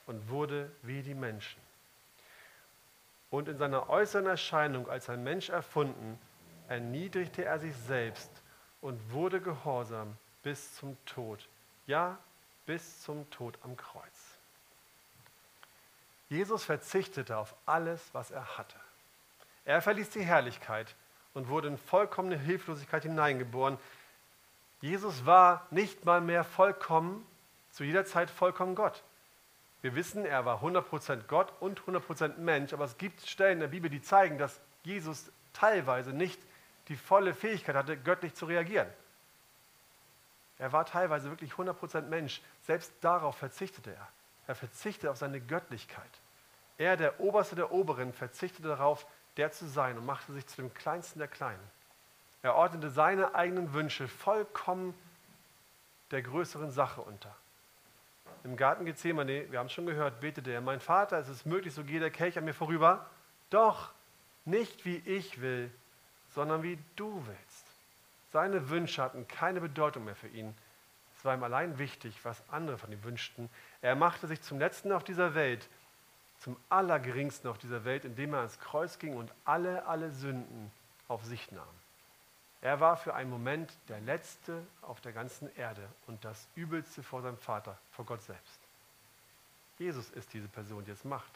Speaker 1: und wurde wie die Menschen. Und in seiner äußeren Erscheinung als ein Mensch erfunden, erniedrigte er sich selbst und wurde gehorsam bis zum Tod, ja, bis zum Tod am Kreuz. Jesus verzichtete auf alles, was er hatte. Er verließ die Herrlichkeit und wurde in vollkommene Hilflosigkeit hineingeboren. Jesus war nicht mal mehr vollkommen, zu jeder Zeit vollkommen Gott. Wir wissen, er war 100% Gott und 100% Mensch, aber es gibt Stellen in der Bibel, die zeigen, dass Jesus teilweise nicht die volle Fähigkeit hatte, göttlich zu reagieren. Er war teilweise wirklich 100% Mensch. Selbst darauf verzichtete er. Er verzichtete auf seine Göttlichkeit. Er, der Oberste der Oberen, verzichtete darauf, der zu sein und machte sich zu dem Kleinsten der Kleinen. Er ordnete seine eigenen Wünsche vollkommen der größeren Sache unter. Im Garten Gethsemane, wir haben es schon gehört, betete er, mein Vater, es ist möglich, so geht der Kelch an mir vorüber, doch nicht wie ich will, sondern wie du willst. Seine Wünsche hatten keine Bedeutung mehr für ihn. Es war ihm allein wichtig, was andere von ihm wünschten. Er machte sich zum Letzten auf dieser Welt, zum Allergeringsten auf dieser Welt, indem er ans Kreuz ging und alle, alle Sünden auf sich nahm. Er war für einen Moment der Letzte auf der ganzen Erde und das Übelste vor seinem Vater, vor Gott selbst. Jesus ist diese Person, die es macht.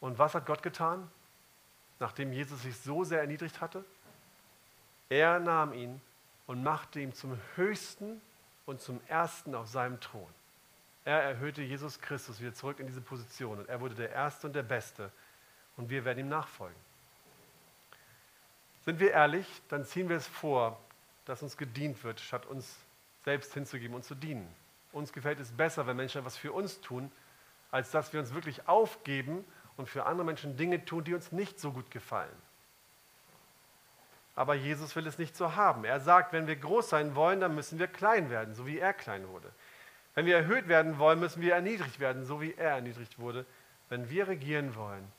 Speaker 1: Und was hat Gott getan? nachdem Jesus sich so sehr erniedrigt hatte? Er nahm ihn und machte ihn zum Höchsten und zum Ersten auf seinem Thron. Er erhöhte Jesus Christus wieder zurück in diese Position und er wurde der Erste und der Beste und wir werden ihm nachfolgen. Sind wir ehrlich, dann ziehen wir es vor, dass uns gedient wird, statt uns selbst hinzugeben und zu dienen. Uns gefällt es besser, wenn Menschen etwas für uns tun, als dass wir uns wirklich aufgeben und für andere Menschen Dinge tun, die uns nicht so gut gefallen. Aber Jesus will es nicht so haben. Er sagt, wenn wir groß sein wollen, dann müssen wir klein werden, so wie er klein wurde. Wenn wir erhöht werden wollen, müssen wir erniedrigt werden, so wie er erniedrigt wurde. Wenn wir regieren wollen,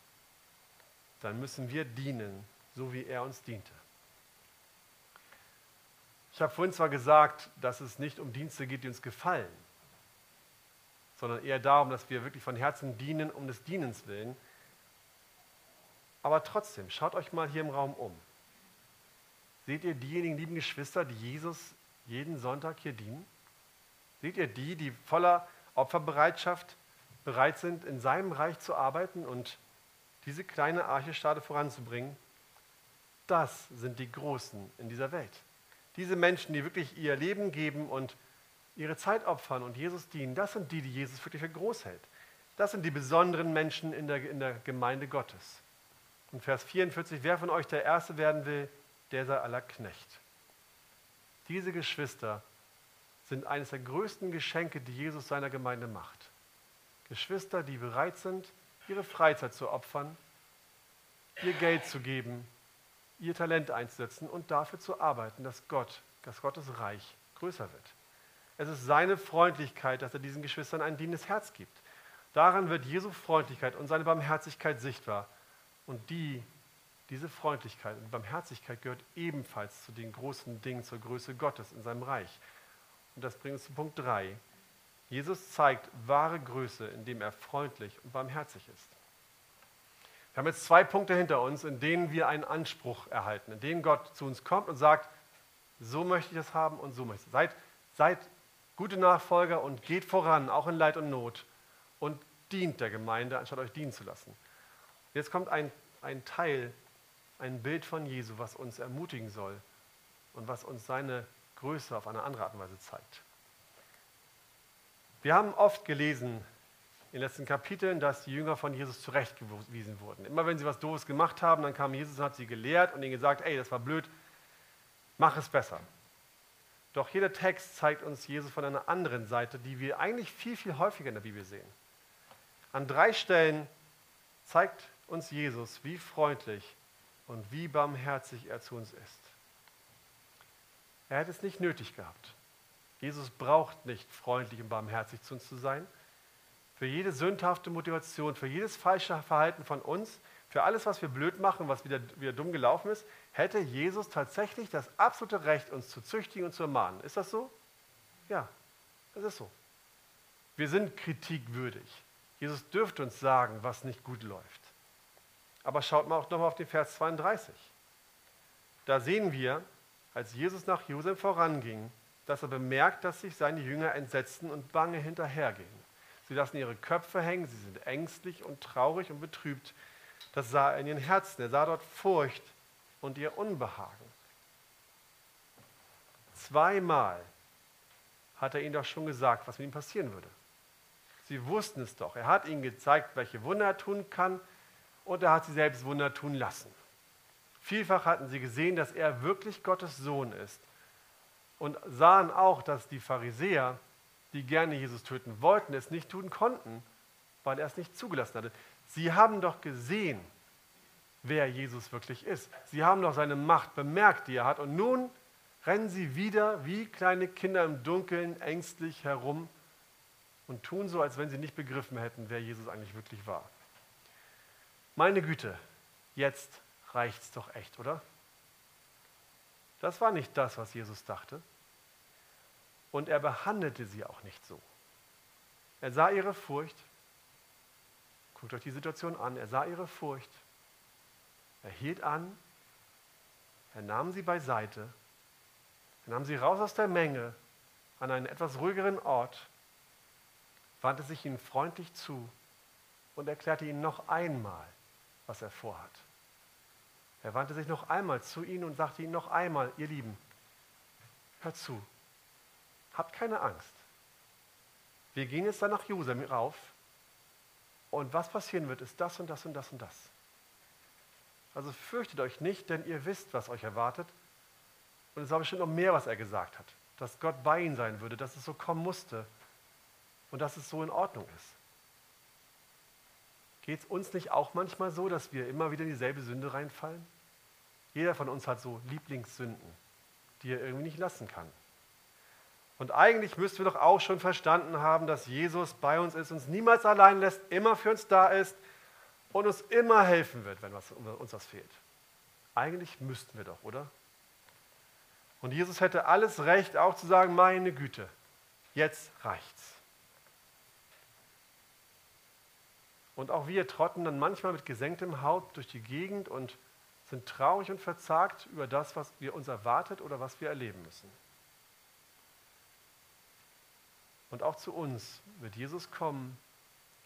Speaker 1: dann müssen wir dienen, so wie er uns diente. Ich habe vorhin zwar gesagt, dass es nicht um Dienste geht, die uns gefallen, sondern eher darum, dass wir wirklich von Herzen dienen, um des Dienens willen. Aber trotzdem, schaut euch mal hier im Raum um. Seht ihr diejenigen lieben Geschwister, die Jesus jeden Sonntag hier dienen? Seht ihr die, die voller Opferbereitschaft bereit sind, in seinem Reich zu arbeiten und diese kleine Archestade voranzubringen? Das sind die Großen in dieser Welt. Diese Menschen, die wirklich ihr Leben geben und ihre Zeit opfern und Jesus dienen, das sind die, die Jesus wirklich für groß hält. Das sind die besonderen Menschen in der, in der Gemeinde Gottes. Und Vers 44, wer von euch der Erste werden will, der sei aller Knecht. Diese Geschwister sind eines der größten Geschenke, die Jesus seiner Gemeinde macht. Geschwister, die bereit sind, ihre Freizeit zu opfern, ihr Geld zu geben, ihr Talent einzusetzen und dafür zu arbeiten, dass Gott, dass Gottes Reich größer wird. Es ist seine Freundlichkeit, dass er diesen Geschwistern ein dienendes Herz gibt. Daran wird Jesu Freundlichkeit und seine Barmherzigkeit sichtbar. Und die, diese Freundlichkeit und Barmherzigkeit gehört ebenfalls zu den großen Dingen, zur Größe Gottes in seinem Reich. Und das bringt uns zu Punkt 3. Jesus zeigt wahre Größe, indem er freundlich und barmherzig ist. Wir haben jetzt zwei Punkte hinter uns, in denen wir einen Anspruch erhalten, in denen Gott zu uns kommt und sagt, so möchte ich es haben und so möchte ich es. Seid, seid gute Nachfolger und geht voran, auch in Leid und Not und dient der Gemeinde, anstatt euch dienen zu lassen. Jetzt kommt ein, ein Teil, ein Bild von Jesu, was uns ermutigen soll und was uns seine Größe auf eine andere Art und Weise zeigt. Wir haben oft gelesen in den letzten Kapiteln, dass die Jünger von Jesus zurechtgewiesen wurden. Immer wenn sie was Doofes gemacht haben, dann kam Jesus und hat sie gelehrt und ihnen gesagt, ey, das war blöd, mach es besser. Doch jeder Text zeigt uns Jesus von einer anderen Seite, die wir eigentlich viel, viel häufiger in der Bibel sehen. An drei Stellen zeigt uns Jesus, wie freundlich und wie barmherzig er zu uns ist. Er hätte es nicht nötig gehabt. Jesus braucht nicht freundlich und barmherzig zu uns zu sein. für jede sündhafte Motivation, für jedes falsche Verhalten von uns, für alles, was wir blöd machen, was wieder, wieder dumm gelaufen ist, hätte Jesus tatsächlich das absolute Recht, uns zu züchtigen und zu ermahnen. Ist das so? Ja, das ist so. Wir sind kritikwürdig. Jesus dürfte uns sagen, was nicht gut läuft. Aber schaut mal auch nochmal auf den Vers 32. Da sehen wir, als Jesus nach Jerusalem voranging, dass er bemerkt, dass sich seine Jünger entsetzten und bange hinterhergehen. Sie lassen ihre Köpfe hängen, sie sind ängstlich und traurig und betrübt. Das sah er in ihren Herzen. Er sah dort Furcht und ihr Unbehagen. Zweimal hat er ihnen doch schon gesagt, was mit ihm passieren würde. Sie wussten es doch. Er hat ihnen gezeigt, welche Wunder er tun kann und er hat sie selbst Wunder tun lassen. Vielfach hatten sie gesehen, dass er wirklich Gottes Sohn ist und sahen auch, dass die Pharisäer, die gerne Jesus töten wollten, es nicht tun konnten, weil er es nicht zugelassen hatte. Sie haben doch gesehen, wer Jesus wirklich ist. Sie haben doch seine Macht bemerkt, die er hat. Und nun rennen sie wieder wie kleine Kinder im Dunkeln ängstlich herum und tun so, als wenn sie nicht begriffen hätten, wer Jesus eigentlich wirklich war. Meine Güte, jetzt reicht's doch echt, oder? Das war nicht das, was Jesus dachte. Und er behandelte sie auch nicht so. Er sah ihre Furcht. Guckt euch die Situation an. Er sah ihre Furcht. Er hielt an. Er nahm sie beiseite. Er nahm sie raus aus der Menge an einen etwas ruhigeren Ort, wandte sich ihnen freundlich zu und erklärte ihnen noch einmal, was er vorhat. Er wandte sich noch einmal zu ihnen und sagte ihnen noch einmal, ihr Lieben, hört zu, habt keine Angst. Wir gehen jetzt dann nach Jerusalem rauf und was passieren wird, ist das und das und das und das. Also fürchtet euch nicht, denn ihr wisst, was euch erwartet. Und es war bestimmt noch mehr, was er gesagt hat. Dass Gott bei ihnen sein würde, dass es so kommen musste und dass es so in Ordnung ist. Geht es uns nicht auch manchmal so, dass wir immer wieder in dieselbe Sünde reinfallen? Jeder von uns hat so Lieblingssünden, die er irgendwie nicht lassen kann. Und eigentlich müssten wir doch auch schon verstanden haben, dass Jesus bei uns ist, uns niemals allein lässt, immer für uns da ist und uns immer helfen wird, wenn was, uns was fehlt. Eigentlich müssten wir doch, oder? Und Jesus hätte alles Recht, auch zu sagen, meine Güte, jetzt reicht's. Und auch wir trotten dann manchmal mit gesenktem Haupt durch die Gegend und sind traurig und verzagt über das, was wir uns erwartet oder was wir erleben müssen. Und auch zu uns wird Jesus kommen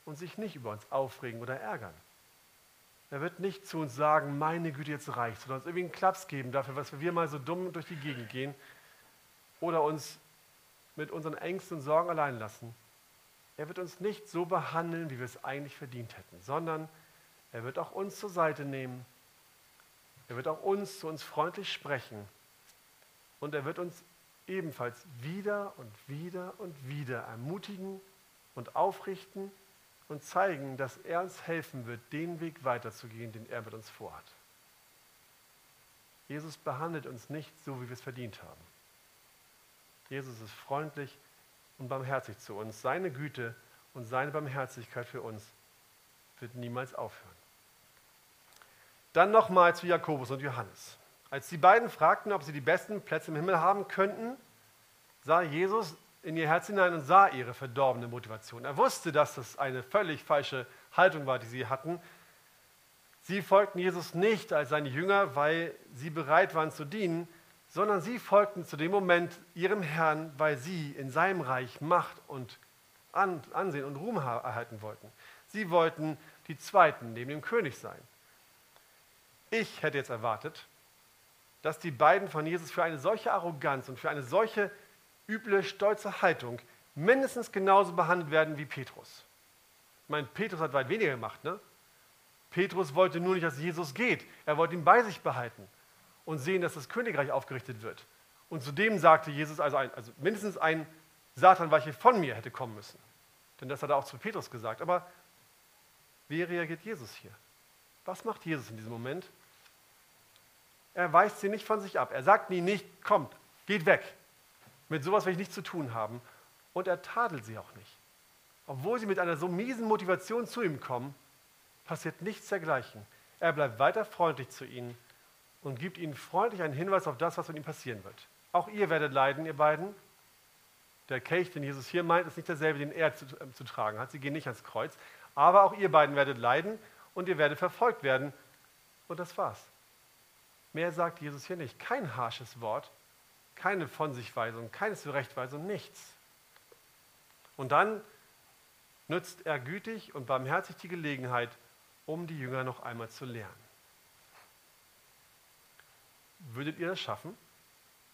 Speaker 1: und sich nicht über uns aufregen oder ärgern. Er wird nicht zu uns sagen, meine Güte, jetzt reicht, sondern uns irgendwie einen Klaps geben dafür, was wir mal so dumm durch die Gegend gehen oder uns mit unseren Ängsten und Sorgen allein lassen. Er wird uns nicht so behandeln, wie wir es eigentlich verdient hätten, sondern er wird auch uns zur Seite nehmen. Er wird auch uns zu uns freundlich sprechen. Und er wird uns ebenfalls wieder und wieder und wieder ermutigen und aufrichten und zeigen, dass er uns helfen wird, den Weg weiterzugehen, den er mit uns vorhat. Jesus behandelt uns nicht so, wie wir es verdient haben. Jesus ist freundlich und barmherzig zu uns. Seine Güte und seine Barmherzigkeit für uns wird niemals aufhören. Dann nochmal zu Jakobus und Johannes. Als die beiden fragten, ob sie die besten Plätze im Himmel haben könnten, sah Jesus in ihr Herz hinein und sah ihre verdorbene Motivation. Er wusste, dass das eine völlig falsche Haltung war, die sie hatten. Sie folgten Jesus nicht als seine Jünger, weil sie bereit waren zu dienen, sondern sie folgten zu dem Moment ihrem Herrn, weil sie in seinem Reich Macht und Ansehen und Ruhm erhalten wollten. Sie wollten die Zweiten neben dem König sein. Ich hätte jetzt erwartet, dass die beiden von Jesus für eine solche Arroganz und für eine solche üble, stolze Haltung mindestens genauso behandelt werden wie Petrus. Ich meine, Petrus hat weit weniger gemacht. Ne? Petrus wollte nur nicht, dass Jesus geht. Er wollte ihn bei sich behalten und sehen, dass das Königreich aufgerichtet wird. Und zudem sagte Jesus, also, ein, also mindestens ein Satanweiche von mir hätte kommen müssen. Denn das hat er auch zu Petrus gesagt. Aber wie reagiert Jesus hier? Was macht Jesus in diesem Moment? Er weist sie nicht von sich ab. Er sagt nie nicht, kommt, geht weg. Mit sowas will ich nichts zu tun haben. Und er tadelt sie auch nicht. obwohl sie mit einer so miesen Motivation zu ihm kommen, passiert nichts dergleichen. Er bleibt weiter freundlich zu ihnen und gibt ihnen freundlich einen Hinweis auf das, was mit ihm passieren wird. Auch ihr werdet leiden, ihr beiden. Der Kelch, den Jesus hier meint, ist nicht derselbe, den er zu, äh, zu tragen hat. Sie gehen nicht ans Kreuz. Aber auch ihr beiden werdet leiden und ihr werdet verfolgt werden. Und das war's. Mehr sagt Jesus hier nicht. Kein harsches Wort, keine Von sich Weisung, keine Zurechtweisung, nichts. Und dann nützt er gütig und barmherzig die Gelegenheit, um die Jünger noch einmal zu lernen. Würdet ihr das schaffen,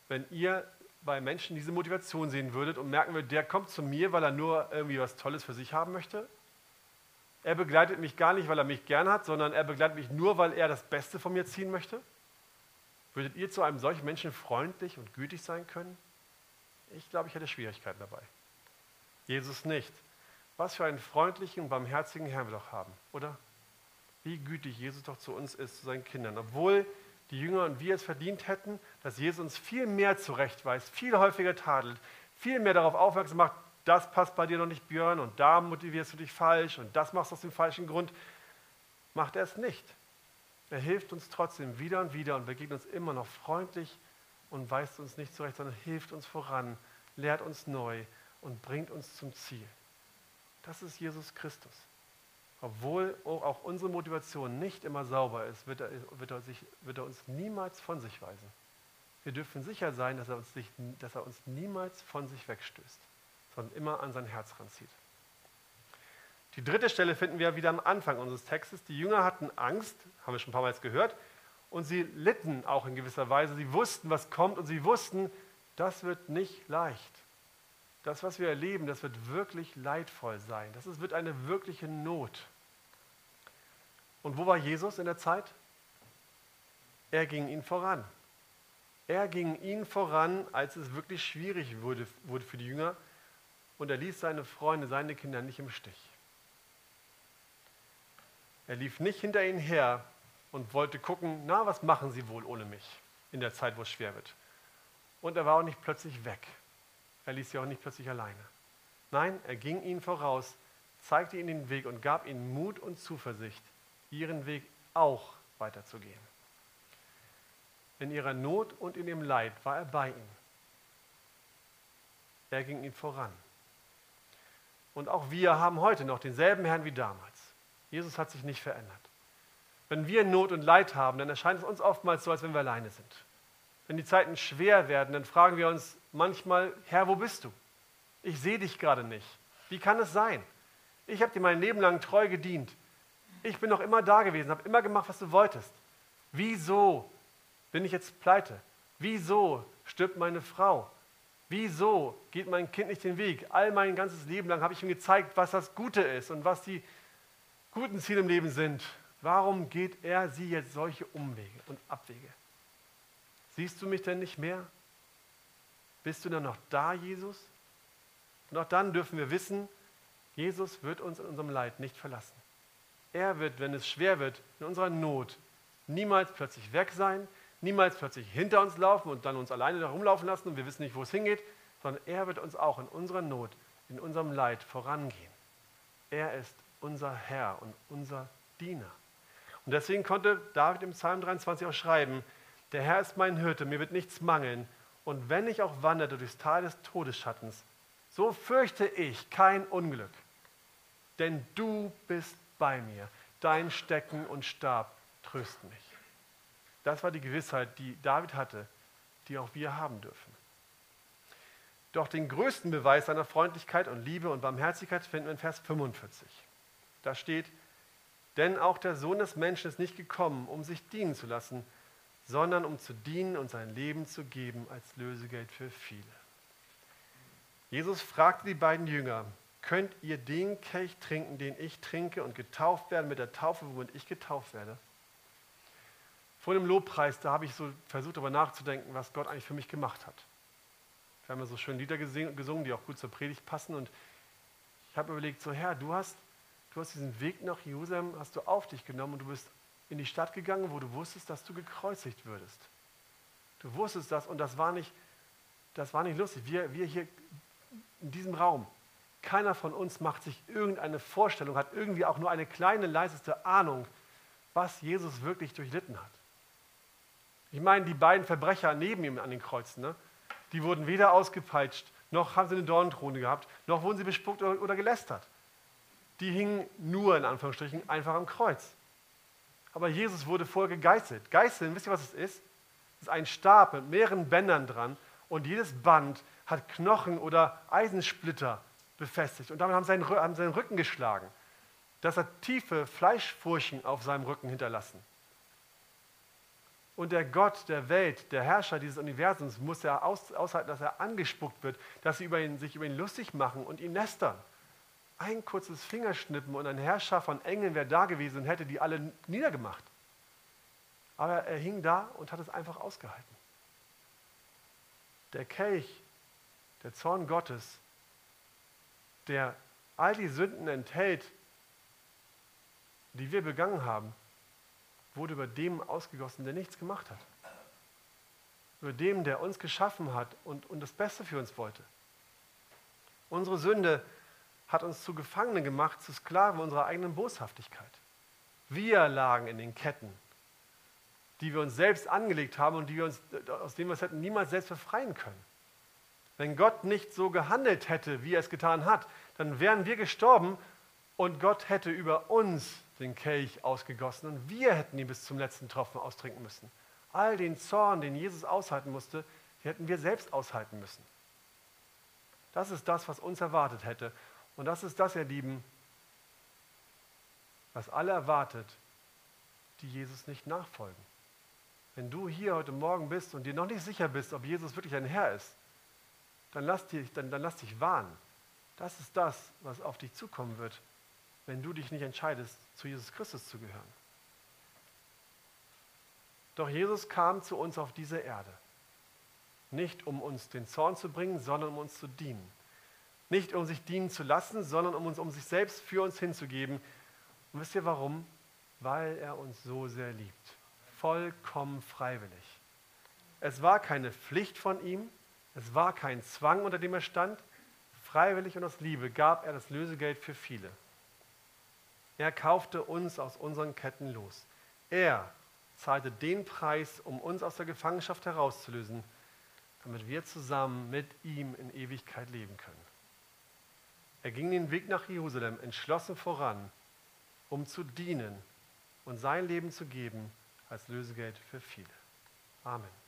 Speaker 1: wenn ihr bei Menschen diese Motivation sehen würdet und merken würdet, der kommt zu mir, weil er nur irgendwie was Tolles für sich haben möchte? Er begleitet mich gar nicht, weil er mich gern hat, sondern er begleitet mich nur, weil er das Beste von mir ziehen möchte? Würdet ihr zu einem solchen Menschen freundlich und gütig sein können? Ich glaube, ich hätte Schwierigkeiten dabei. Jesus nicht. Was für einen freundlichen und barmherzigen Herrn wir doch haben, oder? Wie gütig Jesus doch zu uns ist, zu seinen Kindern. Obwohl die Jünger und wir es verdient hätten, dass Jesus uns viel mehr zurechtweist, viel häufiger tadelt, viel mehr darauf aufmerksam macht, das passt bei dir noch nicht, Björn, und da motivierst du dich falsch und das machst du aus dem falschen Grund, macht er es nicht. Er hilft uns trotzdem wieder und wieder und begegnet uns immer noch freundlich und weist uns nicht zurecht, sondern hilft uns voran, lehrt uns neu und bringt uns zum Ziel. Das ist Jesus Christus. Obwohl auch unsere Motivation nicht immer sauber ist, wird er, wird er, sich, wird er uns niemals von sich weisen. Wir dürfen sicher sein, dass er, uns nicht, dass er uns niemals von sich wegstößt, sondern immer an sein Herz ranzieht. Die dritte Stelle finden wir wieder am Anfang unseres Textes. Die Jünger hatten Angst, haben wir schon ein paar Mal gehört, und sie litten auch in gewisser Weise. Sie wussten, was kommt und sie wussten, das wird nicht leicht. Das, was wir erleben, das wird wirklich leidvoll sein. Das wird eine wirkliche Not. Und wo war Jesus in der Zeit? Er ging ihnen voran. Er ging ihnen voran, als es wirklich schwierig wurde, wurde für die Jünger. Und er ließ seine Freunde, seine Kinder nicht im Stich. Er lief nicht hinter ihnen her und wollte gucken, na, was machen sie wohl ohne mich in der Zeit, wo es schwer wird. Und er war auch nicht plötzlich weg. Er ließ sie auch nicht plötzlich alleine. Nein, er ging ihnen voraus, zeigte ihnen den Weg und gab ihnen Mut und Zuversicht, ihren Weg auch weiterzugehen. In ihrer Not und in ihrem Leid war er bei ihnen. Er ging ihnen voran. Und auch wir haben heute noch denselben Herrn wie damals. Jesus hat sich nicht verändert. Wenn wir Not und Leid haben, dann erscheint es uns oftmals so, als wenn wir alleine sind. Wenn die Zeiten schwer werden, dann fragen wir uns manchmal, Herr, wo bist du? Ich sehe dich gerade nicht. Wie kann es sein? Ich habe dir mein Leben lang treu gedient. Ich bin noch immer da gewesen, habe immer gemacht, was du wolltest. Wieso bin ich jetzt pleite? Wieso stirbt meine Frau? Wieso geht mein Kind nicht den Weg? All mein ganzes Leben lang habe ich ihm gezeigt, was das Gute ist und was die guten Ziele im Leben sind. Warum geht er sie jetzt solche Umwege und Abwege? Siehst du mich denn nicht mehr? Bist du dann noch da, Jesus? Und auch dann dürfen wir wissen, Jesus wird uns in unserem Leid nicht verlassen. Er wird, wenn es schwer wird, in unserer Not niemals plötzlich weg sein, niemals plötzlich hinter uns laufen und dann uns alleine herumlaufen lassen und wir wissen nicht, wo es hingeht, sondern er wird uns auch in unserer Not, in unserem Leid vorangehen. Er ist unser Herr und unser Diener. Und deswegen konnte David im Psalm 23 auch schreiben, der Herr ist mein Hirte, mir wird nichts mangeln. Und wenn ich auch wanderte durchs Tal des Todesschattens, so fürchte ich kein Unglück. Denn du bist bei mir. Dein Stecken und Stab trösten mich. Das war die Gewissheit, die David hatte, die auch wir haben dürfen. Doch den größten Beweis seiner Freundlichkeit und Liebe und Barmherzigkeit finden wir in Vers 45. Da steht, denn auch der Sohn des Menschen ist nicht gekommen, um sich dienen zu lassen, sondern um zu dienen und sein Leben zu geben als Lösegeld für viele. Jesus fragte die beiden Jünger, könnt ihr den Kelch trinken, den ich trinke und getauft werden mit der Taufe, womit ich getauft werde? Vor dem Lobpreis, da habe ich so versucht, darüber nachzudenken, was Gott eigentlich für mich gemacht hat. Wir haben ja so schöne Lieder gesungen, die auch gut zur Predigt passen. Und ich habe überlegt, so Herr, du hast, du hast diesen Weg nach Jerusalem, hast du auf dich genommen und du bist in die Stadt gegangen, wo du wusstest, dass du gekreuzigt würdest. Du wusstest das und das war nicht, das war nicht lustig. Wir, wir hier in diesem Raum, Keiner von uns macht sich irgendeine Vorstellung, hat irgendwie auch nur eine kleine, leiseste Ahnung, was Jesus wirklich durchlitten hat. Ich meine, die beiden Verbrecher neben ihm an den Kreuzen, ne? die wurden weder ausgepeitscht, noch haben sie eine Dornenkrone gehabt, noch wurden sie bespuckt oder, gelästert. Die hingen nur in Anführungsstrichen einfach am Kreuz. Aber Jesus wurde vorher gegeißelt. Geißeln, wisst ihr, was es ist? Es ist ein Stab mit mehreren Bändern dran und jedes Band hat Knochen oder Eisensplitter befestigt. Und damit haben sie seinen, haben seinen Rücken geschlagen. Das hat tiefe Fleischfurchen auf seinem Rücken hinterlassen. Und der Gott der Welt, der Herrscher dieses Universums, muss ja aus, aushalten, dass er angespuckt wird, dass sie über ihn, sich über ihn lustig machen und ihn nestern. Ein kurzes Fingerschnippen und ein Herrscher von Engeln wäre da gewesen und hätte die alle niedergemacht. Aber er hing da und hat es einfach ausgehalten. Der Kelch, der Zorn Gottes, der all die Sünden enthält, die wir begangen haben, wurde über dem ausgegossen, der nichts gemacht hat. Über dem, der uns geschaffen hat und, und das Beste für uns wollte. Unsere Sünde hat uns zu Gefangenen gemacht, zu Sklaven unserer eigenen Boshaftigkeit. Wir lagen in den Ketten, die wir uns selbst angelegt haben und die wir uns, aus denen wir uns hätten niemals selbst befreien können. Wenn Gott nicht so gehandelt hätte, wie er es getan hat, dann wären wir gestorben und Gott hätte über uns den Kelch ausgegossen und wir hätten ihn bis zum letzten Tropfen austrinken müssen. All den Zorn, den Jesus aushalten musste, hätten wir selbst aushalten müssen. Das ist das, was uns erwartet hätte. Und das ist das, ihr Lieben, was alle erwartet, die Jesus nicht nachfolgen. Wenn du hier heute Morgen bist und dir noch nicht sicher bist, ob Jesus wirklich ein Herr ist, dann lass dich, dann, dann lass dich warnen. Das ist das, was auf dich zukommen wird, wenn du dich nicht entscheidest, zu Jesus Christus zu gehören. Doch Jesus kam zu uns auf diese Erde. Nicht um uns den Zorn zu bringen, sondern um uns zu dienen. Nicht um sich dienen zu lassen, sondern um uns um sich selbst für uns hinzugeben. Und wisst ihr warum? Weil er uns so sehr liebt. Vollkommen freiwillig. Es war keine Pflicht von ihm, es war kein Zwang, unter dem er stand. Freiwillig und aus Liebe gab er das Lösegeld für viele. Er kaufte uns aus unseren Ketten los. Er zahlte den Preis, um uns aus der Gefangenschaft herauszulösen, damit wir zusammen mit ihm in Ewigkeit leben können. Er ging den Weg nach Jerusalem entschlossen voran, um zu dienen und sein Leben zu geben als Lösegeld für viele. Amen.